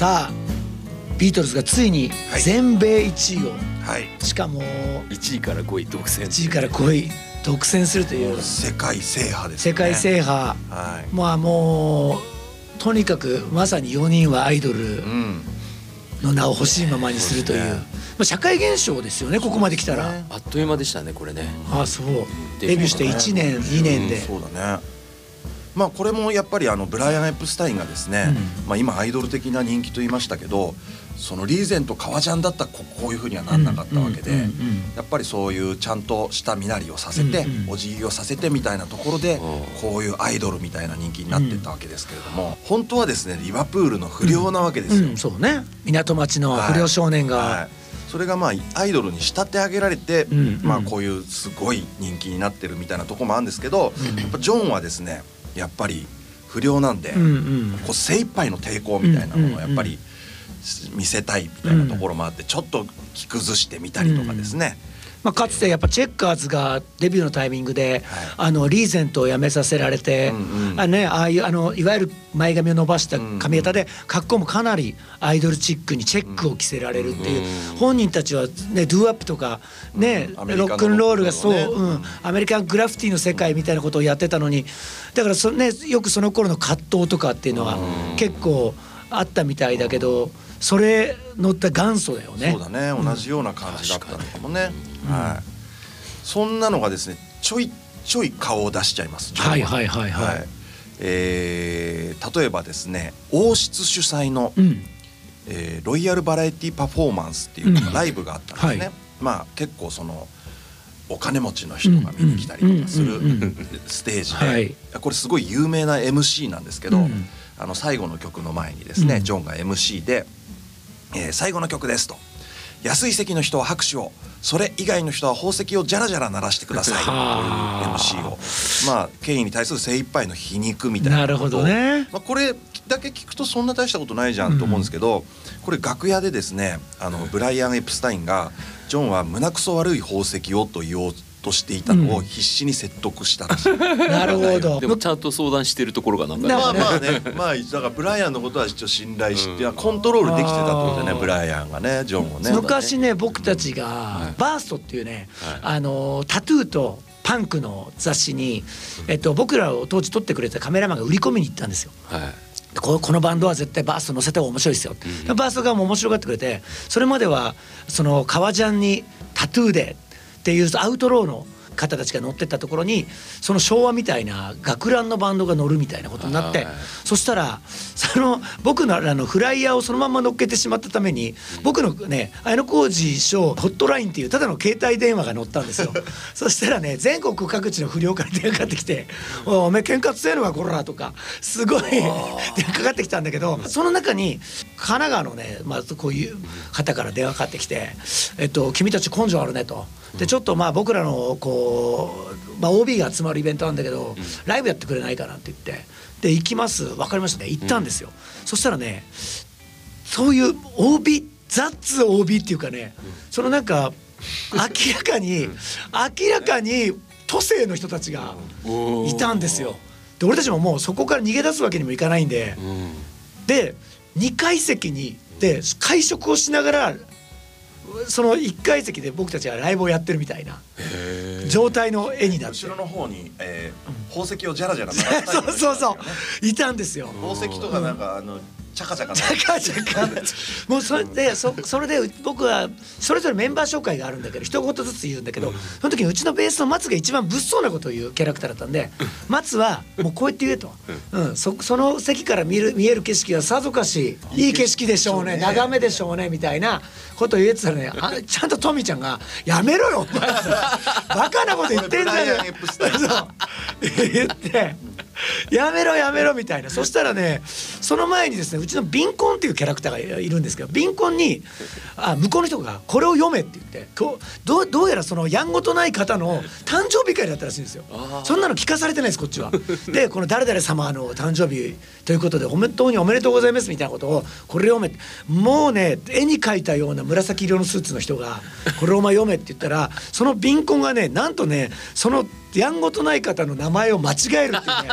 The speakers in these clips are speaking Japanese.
さあビートルズがついに全米1位を、はい。しかも1位から5位独占。1位から5位独占するという世界制覇ですね。世界制覇。はい。まあもうとにかくまさに4人はアイドルうん。の名を欲しいままにするというそうですね。まあ、社会現象ですよねここまで来たら、ねあっという間でしたねこれね。ああそう。デデビューして1年2年で、そうだねまあこれもやっぱりあのブライアン・エプスタインがですね、まあ今アイドル的な人気と言いましたけどそのリーゼント革ジャンだったらここういうふうにはなんなかったわけで、うんうんうんうんやっぱりそういうちゃんとした身なりをさせて、うんうんお辞儀をさせてみたいなところで、うん。こういうアイドルみたいな人気になってったわけですけれども、本当はですねリバプールの不良なわけですよ。うん、そうね。港町の不良少年が、はい。それがまあアイドルに仕立て上げられて、んうん。まあこういうすごい人気になってるみたいなところもあるんですけど、やっぱジョンはですねやっぱり不良なんで、うんうん。こう精一杯の抵抗みたいなものをやっぱり見せたいみたいなところもあってちょっと着崩してみたりとかですね、まあ、かつてやっぱチェッカーズがデビューのタイミングで、あのリーゼントをやめさせられて、うんうん。あね、ああいうあのいわゆる前髪を伸ばした髪型で格好もかなりアイドルチックにチェックを着せられるっていう、本人たちはねドゥアップとかね、うん。ロックンロールがそう、ね。うん、アメリカングラフィティの世界みたいなことをやってたのにだからそ、ね、よくその頃の葛藤とかっていうのは結構あったみたいだけどそれ乗った元祖だよね。そうだね。同じような感じだったのかもね、はい、そんなのがですねちょいちょい顔を出しちゃいます。ジョンはいはいはい。はい。えー例えばですね王室主催の、うん。えーロイヤルバラエティパフォーマンスっていうライブがあったんですね、はい。まあ結構そのお金持ちの人が見に来たりとかするステージで、はいこれすごい有名な MC なんですけど、うんあの最後の曲の前にですね、うんジョンが MC で、えー最後の曲です」と「安い席の人は拍手をそれ以外の人は宝石をジャラジャラ鳴らしてください」という MC をまあ権威に対する精一杯の皮肉みたいななるほどねまあ、これだけ聞くとそんな大したことないじゃんと思うんですけど、これ楽屋でですねあのブライアン・エプスタインがジョンは胸くそ悪い宝石をと言おうとしていたのを必死に説得したらしい。なるほど。でもちゃんと相談してるところがなんかなまあまあね、まあだからブライアンのことは一応信頼して、コントロールできてたってことでね、ブライアンがね、ジョンをね。昔ね僕たちがバーストっていうね、あのタトゥーとパンクの雑誌に、えっと、僕らを当時撮ってくれたカメラマンが売り込みに行ったんですよ。はいここのバンドは絶対バースト載せた方が面白いですよ、バーストがもう面白がってくれてそれまではその革ジャンにタトゥーでっていうアウトローの方たちが乗ってったところにその昭和みたいな学ランのバンドが乗るみたいなことになってはいそしたらその僕のらのフライヤーをそのまま乗っけてしまったために僕のね綾小路賞ホットラインっていうただの携帯電話が乗ったんですよ。そしたらね全国各地の不良から電話かかってきて「おめえ喧嘩強えのかこら」とかすごい電話かかってきたんだけどその中に神奈川のね、まあ、こういう方から電話かかってきて「えっと、君たち根性あるね」と。でちょっとまあ僕らのこう、まあ、OB が集まるイベントなんだけど、ライブやってくれないかなって言って。で行きます。分かりましたね。行ったんですよ、そしたらねそういう OB ザッツ OB っていうかね、そのなんか明らかに明らかに都政の人たちがいたんですよ。で俺たちももうそこから逃げ出すわけにもいかないんで、で2階席にで会食をしながらその1階席で僕たちはライブをやってるみたいな。状態の絵になって。後ろの方に、えー、宝石をジャラジャラ鳴らしたい そうそうそう。いたんですよ。宝石とかなんかあのチャカチャカ。チャカチャカ。もうそれでそそれで僕はそれぞれメンバー紹介があるんだけど一言ずつ言うんだけどその時にうちのベースの松が一番物騒なことを言うキャラクターだったんで松はもうこうやって言えと、うん、そその席から見る見える景色はさぞかしいい景色でしょうね眺めでしょうねみたいなことを言えてたらねあちゃんとトミちゃんが「やめろよお前。バカなこと言ってんじゃねブライアンエプスタインえそう。言って「やめろやめろ」みたいな。そしたらねその前にですねうちのビンコンっていうキャラクターがいるんですけどビンコンにあ向こうの人が「これを読め」って言ってこうどうどうやらそのやんごとない方の誕生日会だったらしいんですよ。そんなの聞かされてないですこっちは。でこの誰々様の誕生日ということで本当におめでとうございますみたいなことをこれ読めもうね絵に描いたような紫色のスーツの人が「これお前読め」って言ったらそのビンコンがねなんとねそのやんごとない方の名前を間違えるっていうね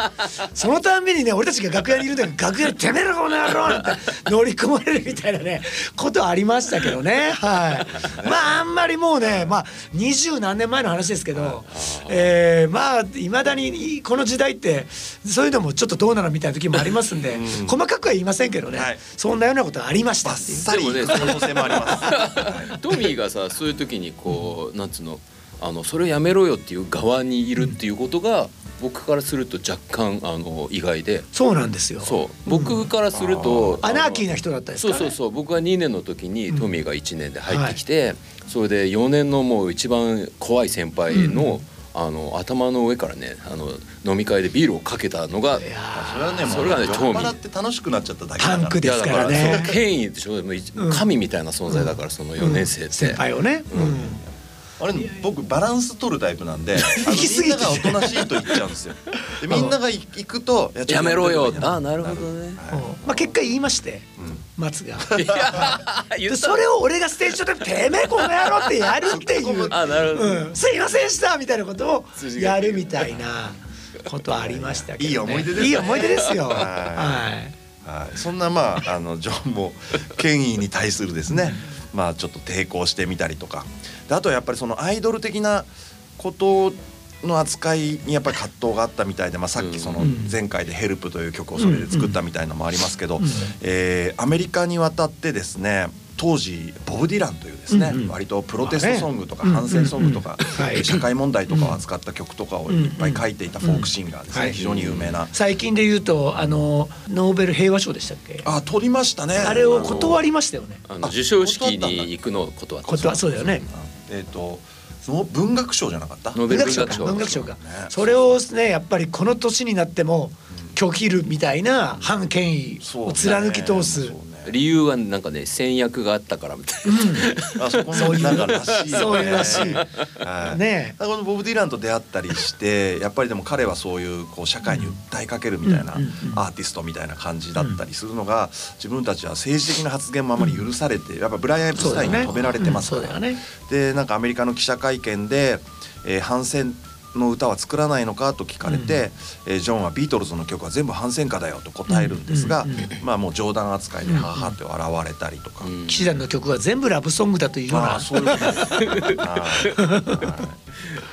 そのたんびにね俺たちが楽屋にいるんだけど楽屋に「てめえらこの野郎!」なんて 乗り込まれるみたいなねことありましたけどね。はい。まああんまりもうねまあ二十何年前の話ですけど、えー、まあいまだにこの時代ってそういうのもちょっとどうなのみたいな時もありますんで、細かくは言いませんけどね、はい。そんなようなことありました。っていうサリいく可能性もあります。トミーがさそういう時にこうなんつうのあのそれやめろよっていう側にいるっていうことが僕からすると若干あの意外で。そうなんですよ。そう。僕からするとアナーキーなな人だったですかそうそうそう。僕が2年の時にトミーが1年で入ってきて、それで4年のもう一番怖い先輩の,、あの頭の上からねあの飲み会でビールをかけたのがいやそれはねもそうれがね酔っ払って楽しくなっちゃっただけだから。だからね権威でしょ。神みたいな存在だからその4年生って、先輩をね、うんあれ僕バランス取るタイプなんで、行き過ぎてみんながおとなしいと言っちゃうんですよ。でみんなが行くとやめろよ。あなるほどね。うんまあ結果言いまして、松が。それを俺がステージ上で「てめえこの野郎」ってやるっていう。あなるほど、うん、すいませんでしたみたいなことをやるみたいなことありましたけど、ね、いい思い出ですね。いい思い出ですよ。はい。はい。はい、そんなまああのジョンも権威に対するですねまあちょっと抵抗してみたりとか。であとはやっぱりそのアイドル的なことの扱いにやっぱり葛藤があったみたいで、まあ、さっきそのうん。前回で「ヘルプという曲をそれで作ったみたいのもありますけど、えーアメリカに渡ってですね当時ボブ・ディランというですね、うんうん。割とプロテストソングとか反戦ソングとか、うんうんうんはい。社会問題とかを扱った曲とかをいっぱい書いていたフォークシンガーですね、はい非常に有名な。最近で言うとあのノーベル平和賞でしたっけ？あ取りましたね。あれを断りましたよね。あの授賞式に行くのを断った。そうだよね。えっ、との文学賞じゃなかった？ノーベル文学賞か。文学賞文学賞かね。それをねやっぱりこの年になっても拒否るみたいな反権威を貫き通す。そうね理由はなんかね戦略があったからみたいな、あそこそういう。なんからしいよね。そういうらしい。はい。ねだからこのボブ・ディランと出会ったりしてやっぱりでも彼はそういうこう社会に訴えかけるみたいなうんうんうん。アーティストみたいな感じだったりするのが自分たちは政治的な発言もあまり許されてやっぱブライアン・エプスタインに止められてますから。ね。でなんかアメリカの記者会見で、えー反戦の歌は作らないのかと聞かれて、えージョンはビートルズの曲は全部反戦歌だよと答えるんですが、うんうんうん。まあもう冗談扱いでははって笑われたりとか、うん。騎士団の曲は全部ラブソングだというような。まあ。そういう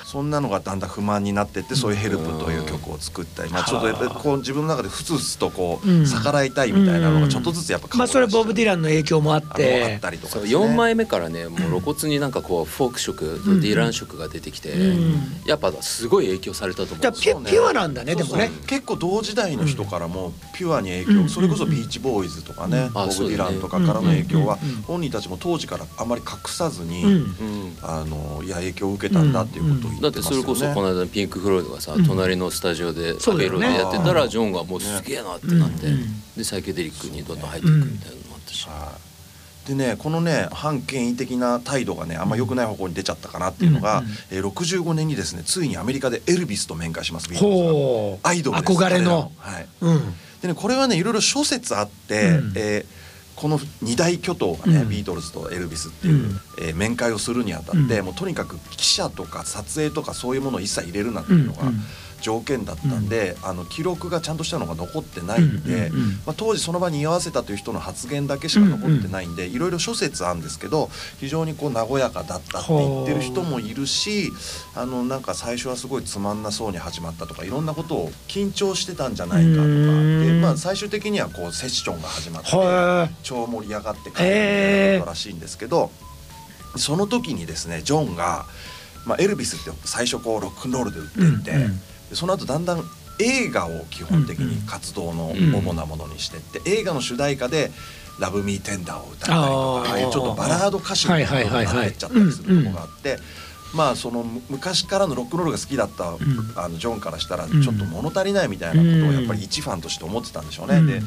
そんなのがだんだん不満になってってそういう「ヘルプという曲を作ったり、まあ、ちょっとやっぱりこう自分の中でふつふつとこううん。逆らいたいみたいなのがちょっとずつやっぱ顔まあそれはボブ・ディラランの影響もあっあてったりとかそうですね。4枚目からねもう露骨になんかこうフォーク色、んディラン色が出てきて、うん。やっぱすごい影響されたと思うんじゃあですよピュピュアなんだねでもねそう。そう結構同時代の人からもピュアに影響、うんそれこそビーチボーイズとかね、あボブ・ディランとかからの影響は本人たちも当時からあまり隠さずに、あのいや影響を受けたんだっていうことを言だっますよね。っててそれこそこの間のピンク・フロイドがさ、うん。隣のスタジオでアベロでやってたらジョンがもうすげえなってなって、でサイケデリックにどんどん入っていくみたいなのもあったし、はいでねこのね反権威的な態度がねあんま良くない方向に出ちゃったかなっていうのが、うんうんえー65年にですねついにアメリカでエルビスと面会しますビートルズアイドルです。憧れの。はい、うん。でねこれはねいろいろ諸説あって、うん。えーこの二大巨頭がね、うん。ビートルズとエルビスっていう、うん。えー面会をするにあたって、うん。もうとにかく記者とか撮影とかそういうものを一切入れるなっていうのがうんうん条件だったんで、あの記録がちゃんとしたのが残ってないんで、うんうんうんまあ、当時その場に居合わせたという人の発言だけしか残ってないんで、いろいろ諸説あるんですけど非常にこう和やかだったって言ってる人もいるしあのなんか最初はすごいつまんなそうに始まったとかいろんなことを緊張してたんじゃないかとかうで、ん。まあ、最終的にはこうセッションが始まっては超盛り上がって帰るみたらしいんですけど、その時にですねジョンが、まあ、エルビスって最初こうロックンロールで売っていって、うんうん。でその後だんだん映画を基本的に活動の主なものにしてって、映画の主題歌で「ラブ・ミー・テンダー」を歌ったりとかあー。ああいうちょっとバラード歌手みたいなのになっちゃったりするとこがあって。まあそのむ昔からのロックンロールが好きだった、ん。あのジョンからしたらん。ちょっと物足りないみたいなことをやっぱり一ファンとして思ってたんでしょうね。うん。で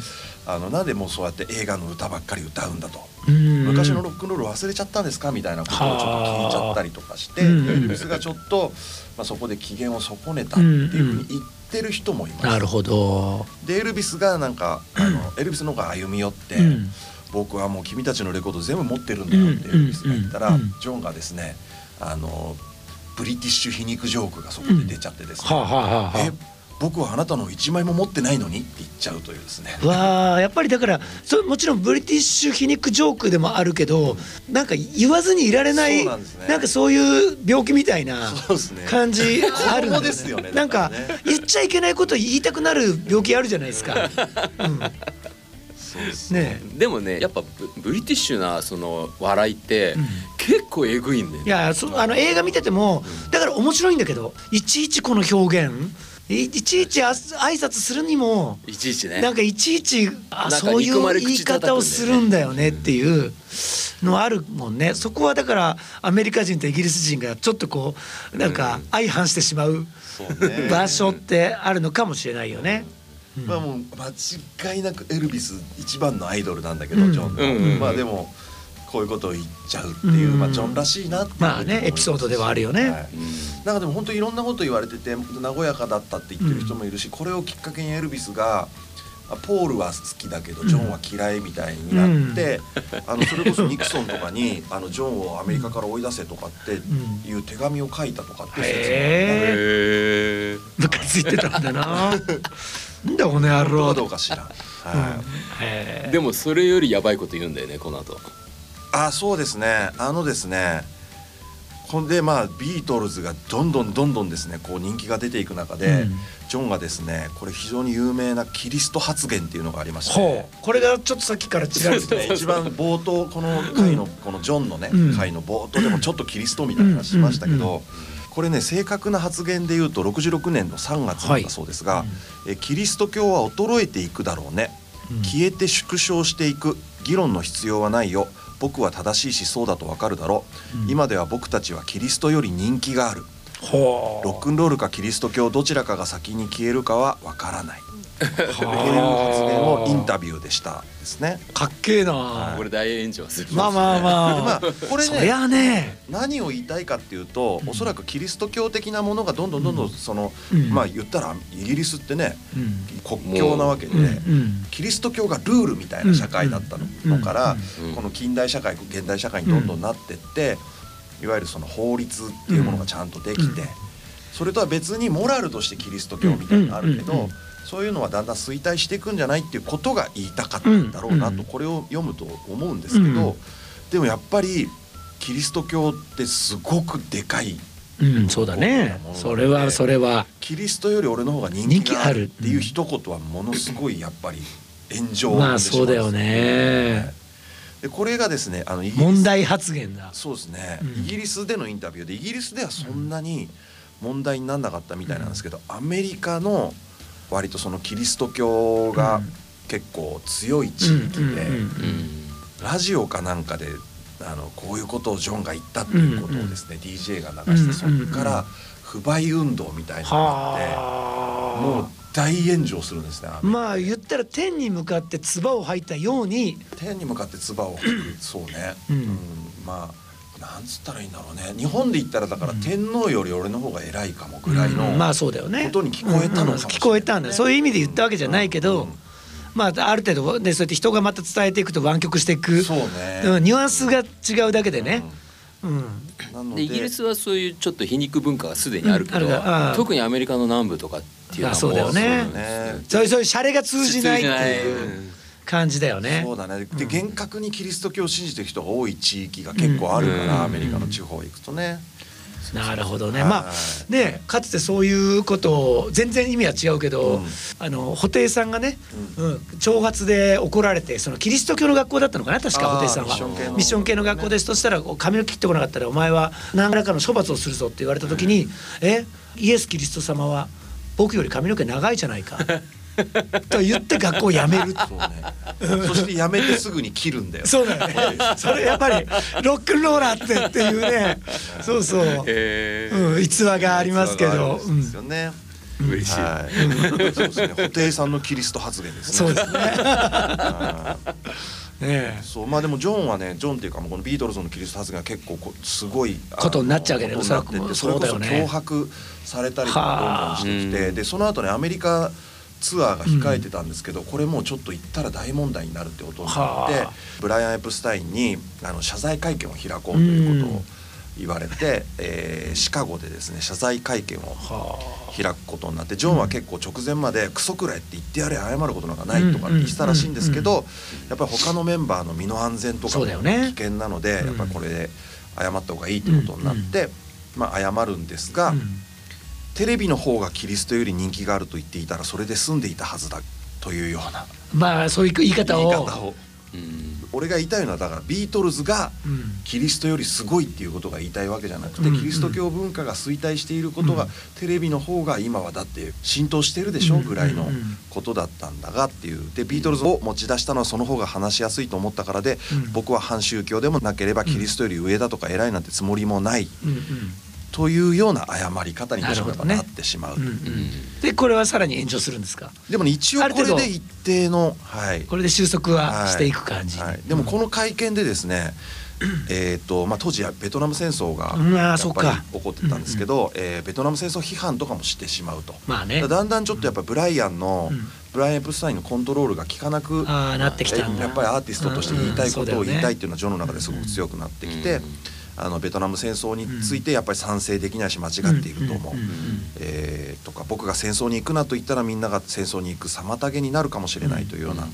あのなんでもうそうやって映画の歌ばっかり歌うんだと。いうん。昔のロックンロール忘れちゃったんですか？みたいなことをちょっと聞いちゃったりとかしてエはあうん。ルビスがちょっと、まあ、そこで機嫌を損ねたっていうふうに言ってる人もいます。なるほど。でエルビスがなんかあのエルビスの方が歩み寄って、うん。僕はもう君たちのレコード全部持ってるんだよってエルビスが言ったら、うん。うん。ジョンがですねあのブリティッシュ皮肉ジョークがそこで出ちゃってですね、え僕はあなたの一枚も持ってないのにって言っちゃうというですね。わあやっぱりだからそもちろんブリティッシュ皮肉ジョークでもあるけどなんか言わずにいられないそうなんですね。なんかそういう病気みたいなそうですね。感じあるんですよねなんか言っちゃいけないこと言いたくなる病気あるじゃないですか。うん、そうですね。でもねやっぱブブリティッシュなその笑いってうん。結構えぐいんだよね。いやそあの映画見ててもだから面白いんだけどいちいちこの表現いいちいちあ挨拶するにもいちいちね。なんかいちいちあそういう言い方をするんだよねっていうのあるもんね。そこはだからアメリカ人とイギリス人がちょっとこうなんか相反してしまうそうね。場所ってあるのかもしれないよね。まあもう間違いなくエルビス一番のアイドルなんだけど、うん。ジョンの、うんうんうん。まあでもこういうことを言っちゃうっていう、うん。まあジョンらしいなってまあねエピソードではあるよね。はい。なんかでも本当いろんなこと言われてて和やかだったって言ってる人もいるし、これをきっかけにエルビスがあポールは好きだけどジョンは嫌いみたいになって、あのそれこそニクソンとかにあのジョンをアメリカから追い出せとかっていう手紙を書いたとかって説もある。へえへえ。ムカついてたんだな。なんだこの野郎。かどうか知らん。はい。へえでもそれよりやばいこと言うんだよねこの後。あそうですね。あのですねほんでまあビートルズがどんどんどんどんですねこう人気が出ていく中で、うん。ジョンがですねこれ非常に有名なキリスト発言っていうのがありましてほう。これがちょっとさっきからちらりとね一番冒頭この回のこのジョンのねうん。回の冒頭でもちょっとキリストみたいな話しましたけうん。うん。どこれね正確な発言で言うと66年の3月なんだそうですがえキリスト教は衰えていくだろうね。うん。消えて縮小していく。議論の必要はないよ僕は正しい思想だとわかるだろう、うん。今では僕たちはキリストより人気がある。ロックンロールかキリスト教どちらかが先に消えるかはわからないという発言をインタビューでしたですね。かっけえな、これ大炎上する。まあまあまあ、でまあこれねね。何を言いたいかっていうと、おそらくキリスト教的なものがどんどんどんどんその、うん。まあ言ったらイギリスってねうん。国境なわけで、うんうん。キリスト教がルールみたいな社会だったのから、うん。この近代社会現代社会にどんどんなってって、いわゆるその法律っていうものがちゃんとできて、うん。それとは別にモラルとしてキリスト教みたいなのあるけど、うん。うん。うんそういうのはだんだん衰退していくんじゃないっていうことが言いたかったんだろうなと、うんこれを読むと思うんですけど、うんでもやっぱりキリスト教ってすごくでかいうんそうだね。それはそれは。キリストより俺の方が人気があるっていう一言はものすごいやっぱり炎上まあそうだよね。でこれがですねあの問題発言だ。そうですね、うん。イギリスでのインタビューでイギリスではそんなに問題にならなかったみたいなんですけど、アメリカの割とそのキリスト教がうん。結構強い地域で。ラジオかなんかであのこういうことをジョンが言ったっていうことをですね、DJ が流して、そこから不買運動みたいなのがあって、はあ。もう大炎上するんですね。まあ言ったら天に向かって唾を吐いたように。天に向かって唾を吐く。そうね、うん。まあなんつったらいいんだろうね。日本で言ったらだから天皇より俺の方が偉いかもぐらいの、うん。まあそうだよね。ことに聞こえたのかんうん。聞こえたんだ。そういう意味で言ったわけじゃないけど、うん。まあある程度ねそうやって人がまた伝えていくと湾曲していく。そうね。うん。ニュアンスが違うだけでね、うん。なのででイギリスはそういうちょっと皮肉文化がすでにあるけど、特にアメリカの南部とかっていうのはあそうだよね。そういうそういうシャレが通じないっていう感じだよね。そうだね。で厳格にキリスト教を信じてる人が多い地域が結構あるから、うん。アメリカの地方行くとね、なるほどね。はいまあねかつてそういうことを全然意味は違うけど、うん。あの布袋さんがね、うん。挑発で怒られてそのキリスト教の学校だったのかな確か布袋さんは。ミッション系の学校です。としたら髪を切ってこなかったらお前は何らかの処罰をするぞって言われた時に「えイエス・キリスト様は僕より髪の毛長いじゃないか」と言って学校を辞める。そうね。そしてやめてすぐに切るんだよ。そうだよね。それやっぱりロックンローラーってっていうね。そうそう、へー。うん、逸話がありますけど、ですよね、嬉しい、はい、そうですね。布袋さんのキリスト発言ですね。そうですね。はい。ねそう。まあでもジョンはねジョンっていうかもうこのビートルズのキリスト発言が結構こうすごいことになっちゃうわけだよことになっててそれこそ脅迫されたりとかどんどんしてきてはあ。でその後ねアメリカツアーが控えてたんですけど、これもうちょっと行ったら大問題になるってことになってはあ。ブライアン・エプスタインにあの謝罪会見を開こうということを言われて、えーシカゴでですね謝罪会見をは開くことになってジョンは結構直前まで「クソくらいって言ってやれ謝ることなんかない」とか言ってたらしいんですけどやっぱり他のメンバーの身の安全とかも危険なのでうんやっぱりこれで謝った方がいいってことになってまあ謝るんですがあうんテレビの方がキリストより人気があると言っていたらそれで済んでいたはずだというような。まあそういう言い方を。言い方を。うん。俺が言いたいのはだからビートルズがうん。キリストよりすごいっていうことが言いたいわけじゃなくて、うん。キリスト教文化が衰退していることが、うん。テレビの方が今はだって浸透してるでしょ、うんぐらいのうんことだったんだがっていう。でビートルズを持ち出したのはその方が話しやすいと思ったからで、うん。僕は反宗教でもなければキリストより上だとか偉いなんてつもりもない。うんうんというような謝り方にどうしなってしまう。う。んうん。でこれはさらに炎上するんですか？でもね一応これで一定のはい。これで収束はしていく感じ、はい。はい。でもこの会見でですね、えーとまあ、当時はベトナム戦争がやっぱり起こってたんですけど、えーベトナム戦争批判とかもしてしまうと。まあね。だんだんちょっとやっぱブライアンの、うん。ブライアン・エプスタインのコントロールが効かなくなってきたんだ。やっぱりアーティストとして言いたいことをうんうん。言いたいっていうのはジョンの中ですごく強くなってきて、うんあのベトナム戦争についてやっぱり賛成できないし間違っていると思う。えーとか僕が戦争に行くなと言ったらみんなが戦争に行く妨げになるかもしれないというようなうん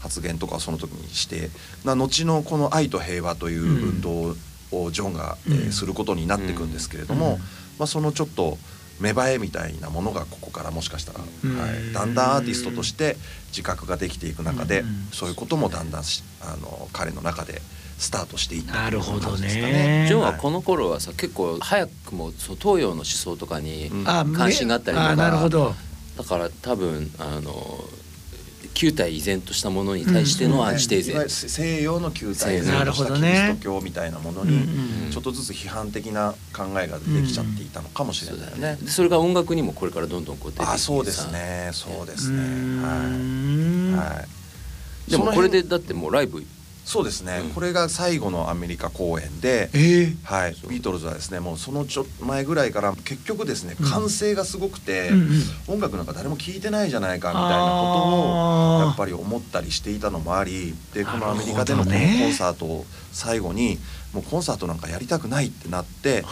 発言とかをその時にしてな後のこの「愛と平和」という運動をジョンが、えーうんすることになっていくんですけれども、うんまあ、そのちょっと芽生えみたいなものがここからもしかしたら、うん。はい、だんだんアーティストとして自覚ができていく中で、うん。そういうこともだんだんしあの彼の中でスタートしていったなるほど感じですかね。ジョンはこの頃はさ結構早くもそう東洋の思想とかに関心があったりとか。あなるほど。だから多分あの旧体依然としたものに対してのアンチテーゼ、いわゆる西洋の旧体なるほどとしたキリね。スト教みたいなものにうんうん。ちょっとずつ批判的な考えが出てきちゃっていたのかもしれないよね。よね。でそれが音楽にもこれからどんどんこう出てきてさ。あそうですね。そうですね。はい、はい、でもこれでだってもうライブそうですね、うん。これが最後のアメリカ公演でええはい、ビートルズはですねもうそのちょ前ぐらいから結局ですねうん。歓声がすごくて、音楽なんか誰も聴いてないじゃないかみたいなことをやっぱり思ったりしていたのもありでこのアメリカでのこのコンサートを最後にもうコンサートなんかやりたくないってなって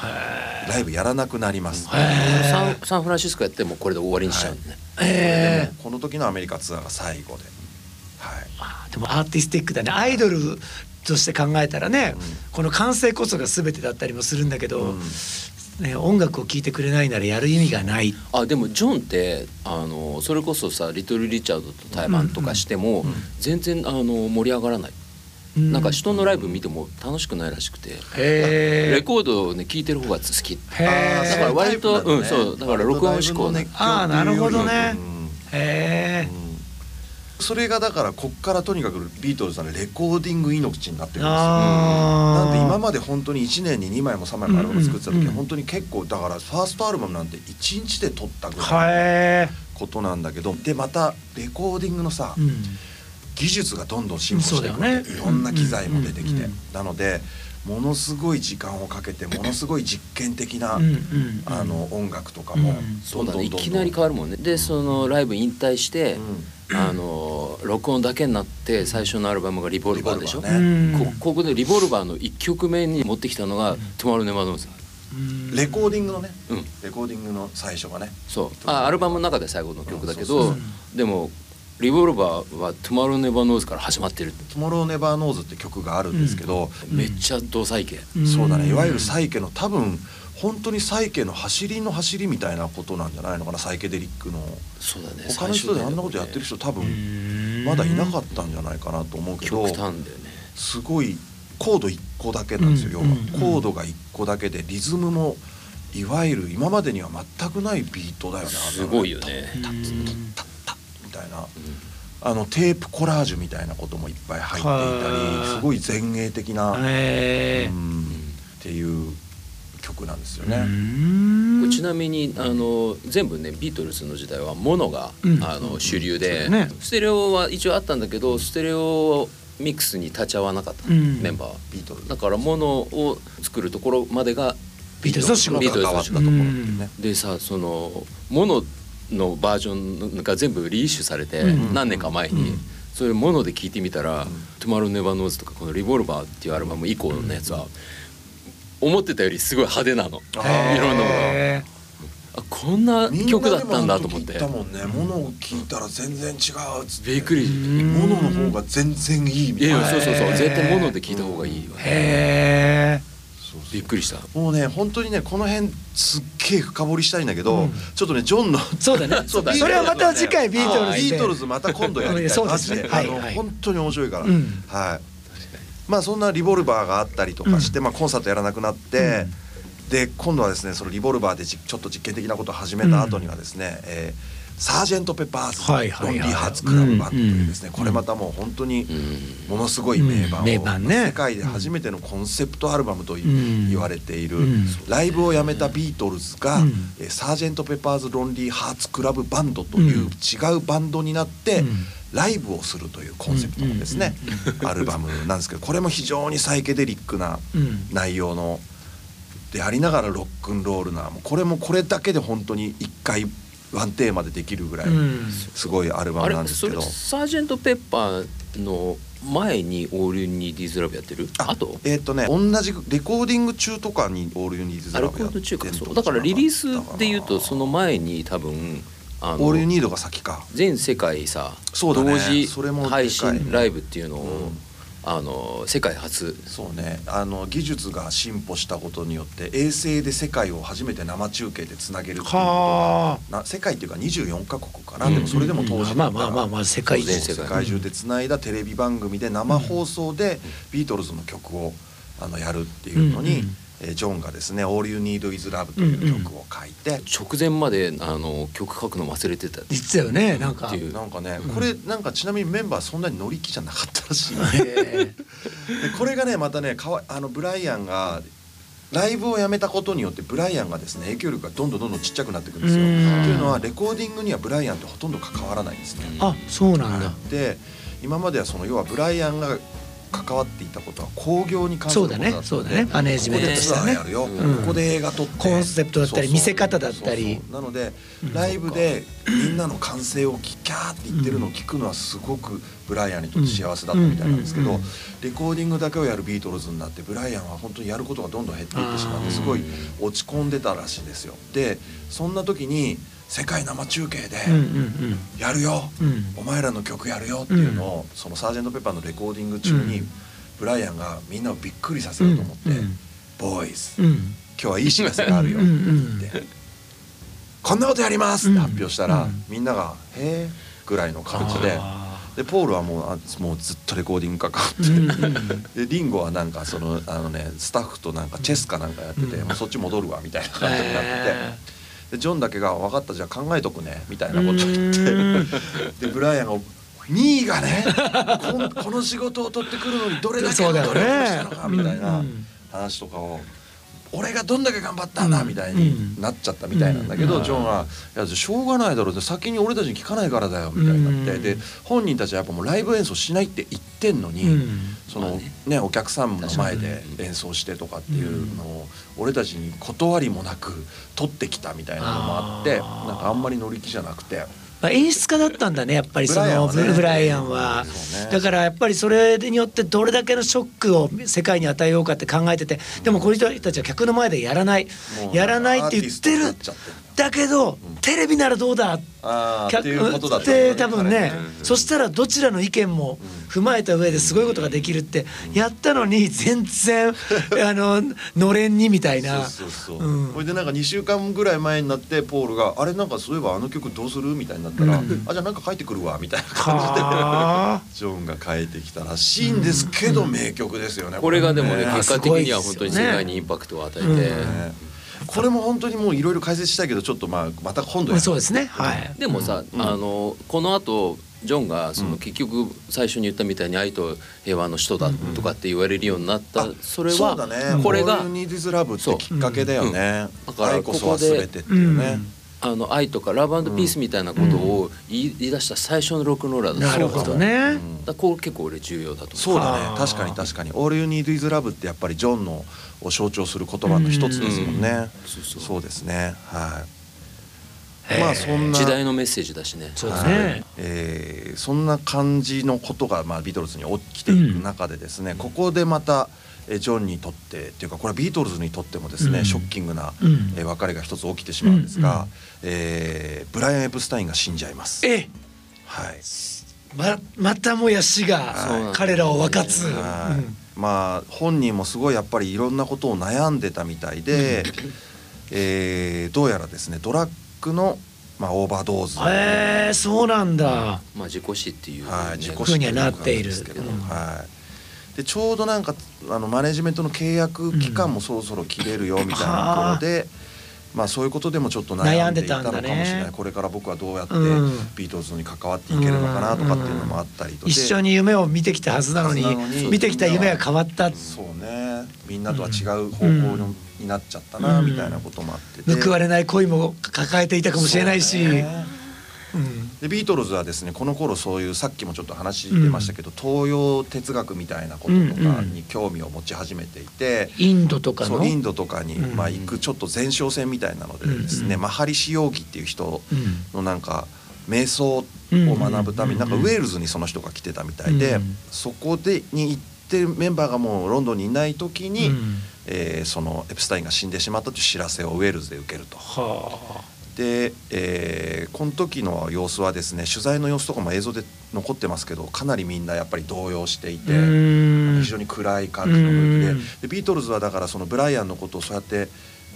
ライブやらなくなります。サンサンフランシスコやってもこれで終わりにしちゃうんだね、ええでもこの時のアメリカツアーが最後で、でもアーティスティックだね。アイドルとして考えたらね、うん。この完成こそが全てだったりもするんだけど、うん。ね、音楽を聴いてくれないならやる意味がない。あでもジョンってあのそれこそさ「リトル・リチャード」と対バンとかしても、うんうん全然あの盛り上がらない、なんか人のライブ見ても楽しくないらしくて、へレコードをね聴いてる方が好き。だから割とね。うんそうだから録音志向ねあーなるほどね。うん。へえうんそれがだからこっからとにかくビートルズはねレコーディング命になってるんですよ。あなんで今まで本当に1年に2枚も3枚もアルバム作ってた時うんうんは本当に結構だからファーストアルバムなんて1日で撮ったぐらいのことなんだけどでまたレコーディングのさうん。技術がどんどん進歩していくいろんな機材も出てきて。なのでものすごい時間をかけてものすごい実験的なあの音楽とかもうん。そうだどんどんどんどん。ねいきなり変わるもんね。でそのライブ引退して、うんあの録音だけになって最初のアルバムが「リボルバー」でしょ、ね。うん。こここでリボルバーの1曲目に持ってきたのが「トゥマロネバーノーズうん。レコーディングのねうん。レコーディングの最初がね。そう。あアルバムの中で最後の曲だけど、うんそうそう。でもリボルバーは「トゥマロネバーノーズ」から始まってる「トゥモローネバーノーズ」って曲があるんですけど、うん。めっちゃドサイケ。ん。そうだね。いわゆるサイケの多分本当にサイケの走りの走りみたいなことなんじゃないのかなサイケデリックの。そうだね他の人であんなことやってる人多分うん。まだいなかったんじゃないかなと思うけど極端だよね。すごいコード1個だけなんですよ要は。コードが1個だけでリズムもいわゆる今までには全くないビートだよねすごいよね。タッタッタッみたいなあのテープコラージュみたいなこともいっぱい入っていたはありすごい前衛的な、うんっていう曲なんですよね。うん。ちなみにあの全部ねビートルズの時代はモノが、うん。あの主流で、だね。ステレオは一応あったんだけどステレオミックスに立ち会わなかった、うん。メンバーは。ビートルズ。だからモノを作るところまでがビートルズの仕事ビートルズ関わの仕事ったところ。でさそのモノのバージョンが全部リイッシュされて、うん。何年か前に、うん。それモノで聞いてみたらん「トゥマロネバーノーズ」とかこの「リボルバー」っていうアルバム以降のやつは、思ってたよりすごい派手なの。いろんなの。がへあこんな曲だったんだと思って。でもんね、ものを聞いたら全然違うっつって。びっくり。ものの方が全然いいみたいな。いやそうそうそう。絶対モノで聞いた方がいいわ。ー。へそうそう。びっくりした。もうね本当にねこの辺すっげえ深掘りしたいんだけど、うん。ちょっとねジョンのーそうだね。そうだねそれはまた次回ビートルズで。ビートルズまた今度やりたい。そうですね。マジはい。はい。あの本当に面白いから、うん。はいまあそんなリボルバーがあったりとかして、まあ、コンサートやらなくなって、で今度はですねそのリボルバーでじちょっと実験的なことを始めた後にはですね、えーサージェント・ペッパーズはいはいはい。ロンリー・ハーツ・クラブバンドというですね、うん。これまたもう本当にうん。ものすごい名盤を、うん。名盤ね。世界で初めてのコンセプトアルバムというん。言われている、うん。ライブをやめたビートルズが、うん。えーサージェント・ペッパーズ・ロンリー・ハーツ・クラブバンドといううん。違うバンドになって、うんライブをするというコンセプトのですね、アルバムなんですけどこれも非常にサイケデリックなうん。内容のでありながらロックンロールなこれもこれだけで本当に一回ワンテーマでできるぐらいうん。すごいアルバあムなんですけど。サージェント・ペッパーの前に「オール・ニー・ディーズ・ラブ」やってる？あと？えっ、とね同じレコーディング中とかに「オールユニーズ・ザ・ラブ」あレコード中か。そう。だからリリースで言うとその前に多分あオールユのニードが先か。全世界さそうだね。同時配信ライブっていうのをうん。あの世界初。そうね。あの技術が進歩したことによって衛星で世界を初めて生中継でつなげるっていうことはがな世界っていうか24カ国かな、うん。でもそれでも当時まあまあまあまあ世界世界中でつないだテレビ番組で生放送でビートルズの曲をあのやるっていうのに、うんうんえージョンがですね「All You Need Is Love」という曲を書いて、直前まであの曲書くの忘れてた。言ってたよねなんか。っていう。なんかね、うん。これなんかちなみにメンバーそんなに乗り気じゃなかったらしいへでこれがねまたねかわあのブライアンがライブをやめたことによってブライアンがですね影響力がどんどんどんどんちっちゃくなっていくんですよ。うん。というのはレコーディングにはブライアンってほとんど関わらないんですね。ーあそうなんだ。で今まではその要はブライアンが関わっていたことは興行に関すること。そうだね。そうだね。マネージメントとここでやるよ、うん。ここで映画撮って。コンセプトだったり見せ方だったり。そうそう。なのでうん。ライブでみんなの歓声をキャーって言ってるのを聞くのはすごくブライアンにとって幸せだったみたいなんですけどうんうんレコーディングだけをやるビートルズになってブライアンは本当にやることがどんどん減っていってしまってすごい落ち込んでたらしいんですよ。でそんな時に世界生中継でやるよ、うん。うん。お前らの曲やるよっていうのを、そのサージェント・ペッパーのレコーディング中に、うん。ブライアンがみんなをびっくりさせようと思って「うん。ボーイズ、うん。今日はいい知らせがあるよ」うんうんって「こんなことやります!」って発表したら、うん。みんなが「へえ」ぐらいの感じであでポールはもうあもうずっとレコーディングかかって、ーうんうん。でリンゴはなんかそのあのねスタッフとなんかチェスかなんかやってて、うん。もうそっち戻るわみたいな感じになってでジョンだけが「分かったじゃあ考えとくね」みたいなことを言って。うん。でブライアンが「2位がね この仕事を取ってくるのにどれだけの努力をしたのか」みたいなうん。話とかを「俺がどんだけ頑張ったんだ」うん。みたいになっちゃったみたいなんだけうん。どジョンは「いやしょうがないだろう先に俺たちに聞かないからだよ」みたいにな。ってうん。で本人たちはやっぱもうライブ演奏しないって言ってんのに。うん。そのまあね。ねお客さんの前で演奏してとかっていうのを俺たちに断りもなく取ってきたみたいなのもあってなんかあんまり乗り気じゃなくてまあ、演出家だったんだねやっぱりそのブブライアンは。だからやっぱりそれによってどれだけのショックを世界に与えようかって考えててでもこの人たちは客の前でやらない。やらないって言ってるだけどテレビならどうだ？っていうことだったんだで多分ね。彼そしたらどちらの意見も踏まえた上ですごいことができるってやったのに全然 あののれんにみたいな。そうそうそう、うん。これでなんか2週間ぐらい前になってポールが「あれなんかそういえばあの曲どうする?」みたいになったら「うん。あじゃあなんか書いてくるわ」みたいな。感はあ。じ でジョンが書いてきたらしいんですけど、名曲ですよねこれがでもねね。結果的には本当に世界にインパクトを与えて、これも本当にもういろいろ解説したいけどちょっとまあまた今度やる。そうですね。はい。でもさ、うん。あのこの後ジョンがそのうん。結局最初に言ったみたいに愛と平和の首都だとかって言われるようになった、あそれそうだね。はこれが All You Need Is Love ってきっかけだよね、うん。だから愛こここで全てっていうね、あの愛とかラブピースみたいなことを言い出した最初のロックンローラーだなるほどね。うん。だこれ結構俺重要だと思う。そうだね。確かに確かに「All You Need Is Love」ってやっぱりジョンのを象徴する言葉の一つですもんね、うん。そうそうそうですね。はい。まあそんな時代のメッセージだしね。そうですはいね。えーそんな感じのことが、まあ、ビートルズに起きていく中でですね、ここでまた、えジョンにとってっていうかこれはビートルズにとってもですね、うん。ショッキングな、うん。えー別れが一つ起きてしまうんですが、うんえーブライアン・エプスタインが死んじゃいます。えはい。ままたもや死が彼らを分かつ、はい。うんまあ本人もすごいやっぱりいろんなことを悩んでたみたいで、えーどうやらですねドラッグの、まあ、オーバードーズ、へえそうなんだ。まあ自己死っていうね、はい、自己ふうにはなっている。ですけどうん。はい、でちょうどなんかあのマネジメントの契約期間もそろそろ切れるよみたいなところで、まあ、そういうことでもちょっと悩んでいたのかもしれない。ねこれから僕はどうやってうん。ビートルズに関わっていけるのかなとかっていうのもあったりとで一緒に夢を見てきたはずなのに見てきた夢が変わった。そうね。みんなとは違う方向のになっちゃったなうん。みたいなこともあって。て報われない恋も抱えていたかもしれないし、でビートルズはですねこの頃そういうさっきもちょっと話出ましたけど、東洋哲学みたいなこととかに興味を持ち始めていて、インドとかインドとかに、うん。まあ、行くちょっと前哨戦みたいなのでですね、うんマハリシヨーギっていう人うんのなんか瞑想を学ぶためになんかウェールズにその人が来てたみたいで、うん。そこでに行ってるメンバーがもうロンドンにいない時に、うん。えーそのエプスタインが死んでしまったという知らせをウェールズで受けると。はで、えーこの時の様子はですね取材の様子とかも映像で残ってますけどかなりみんなやっぱり動揺していあて。うん。非常に暗い感じの雰囲気でビートルズはだからそのブライアンのことをそうやって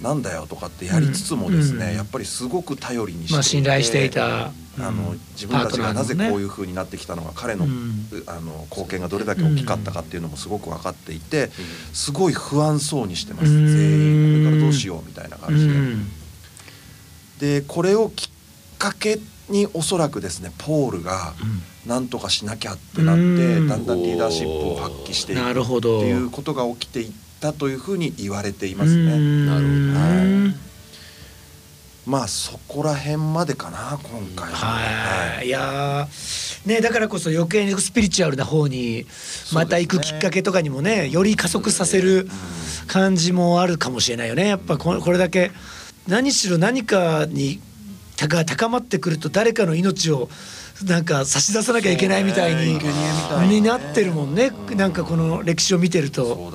なんだよとかってやりつつもですね、うん。やっぱりすごく頼りにしてまあ信頼していたあのうん。自分たちがなぜこういう風になってきたのか彼の,、うん。あの貢献がどれだけ大きかったかっていうのもすごく分かっていてすごい不安そうにしてます。うん。全員これからどうしようみたいな感じで。うんでこれをきっかけにおそらくですねポールがなん。とかしなきゃってなってうん。だんだんリーダーシップを発揮していくなってるほど。いうことが起きていったというふうに言われていますね。うん。なるほどはい。まあそこら辺までかな今回は。はい、い。やーねだからこそ余計にスピリチュアルな方にまた行くきっかけとかにもねより加速させる感じもあるかもしれないよね。やっぱここれだけ何しろ何かにたが高まってくると誰かの命をなんか差し出さなきゃいけないみたいにになってるもんね。なんかこの歴史を見てると。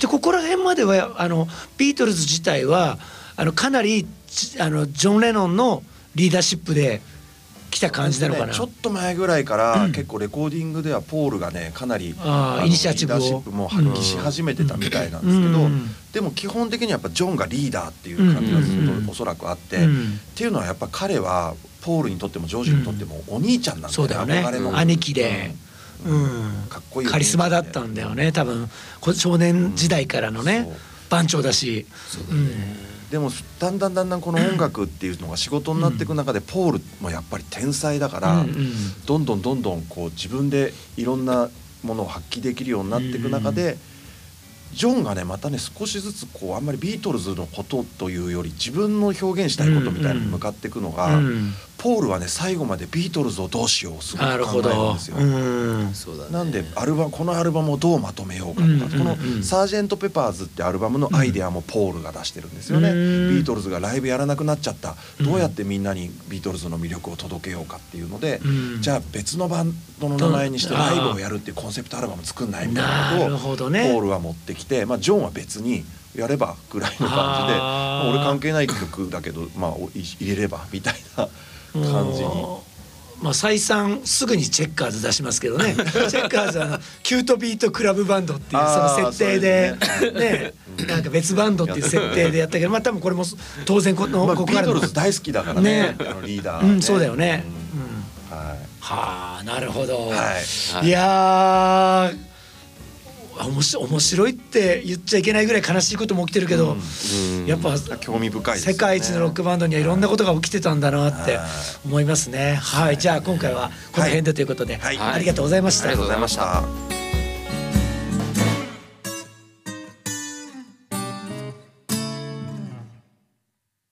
でここら辺まではあのビートルズ自体はあのかなりちあのジョン・レノンのリーダーシップで来た感じなのかな。ね。ちょっと前ぐらいから、うん。結構レコーディングではポールがねかなりイニシアチブを。リーダーシップも発揮し始めてたみたいなんですけど、うん。でも基本的にはやっぱジョンがリーダーっていう感じがずっとおそらくあって、うん。っていうのはやっぱ彼はポールにとってもジョージにとってもお兄ちゃんなんだそうだよね。憧れの兄貴で、うん。かっこいいカリスマだったんだよね多分。こ少年時代からのね、そう。番長だし。うんでもだんだんだんだんこの音楽っていうのが仕事になっていく中で、ポールもやっぱり天才だから、どんどんどんどんこう自分でいろんなものを発揮できるようになっていく中で、ジョンがねまたね少しずつこうあんまりビートルズのことというより自分の表現したいことみたいに向かっていくのが、うんポールはね最後までビートルズをどうしようをすごなるほく考えるんどですよ。うん。そうだね。なんでアルバムこのアルバムをどうまとめようかとか、うんうんうん。この「サージェント・ペパーズ」ってアルバムのアイデアもポールが出してるんですよね、うん。ビートルズがライブやらなくなっちゃった。うん。どうやってみんなにビートルズの魅力を届けようかっていうので、うん。じゃあ別のバンドの名前にしてライブをやるっていうコンセプトアルバム作んないみたいなことをほどね。ポールは持ってきて、まあ、ジョンは別にやればぐらいの感じで俺関係ない曲だけど、まあ、入れればみたいな感じに。まあ再三すぐにチェッカーズ出しますけどね。チェッカーズはあのキュートビートクラブバンドっていうその設定でそうね。なんか別バンドっていう設定でやったけどまあ多分これも当然このまあ、ここからのビートルズ大好きだからねね。リーダー、うんそうだよね。うん。はい。はあなるほど、はい。はい。いやー面白面白いって言っちゃいけないぐらい悲しいことも起きてるけど、うんやっぱ興味深いね。世界一のロックバンドにはいろんなことが起きてたんだなってはい。思いますね。はい、じゃあ今回はこの辺でということで、はい。ありがとうございました。ありがとうございました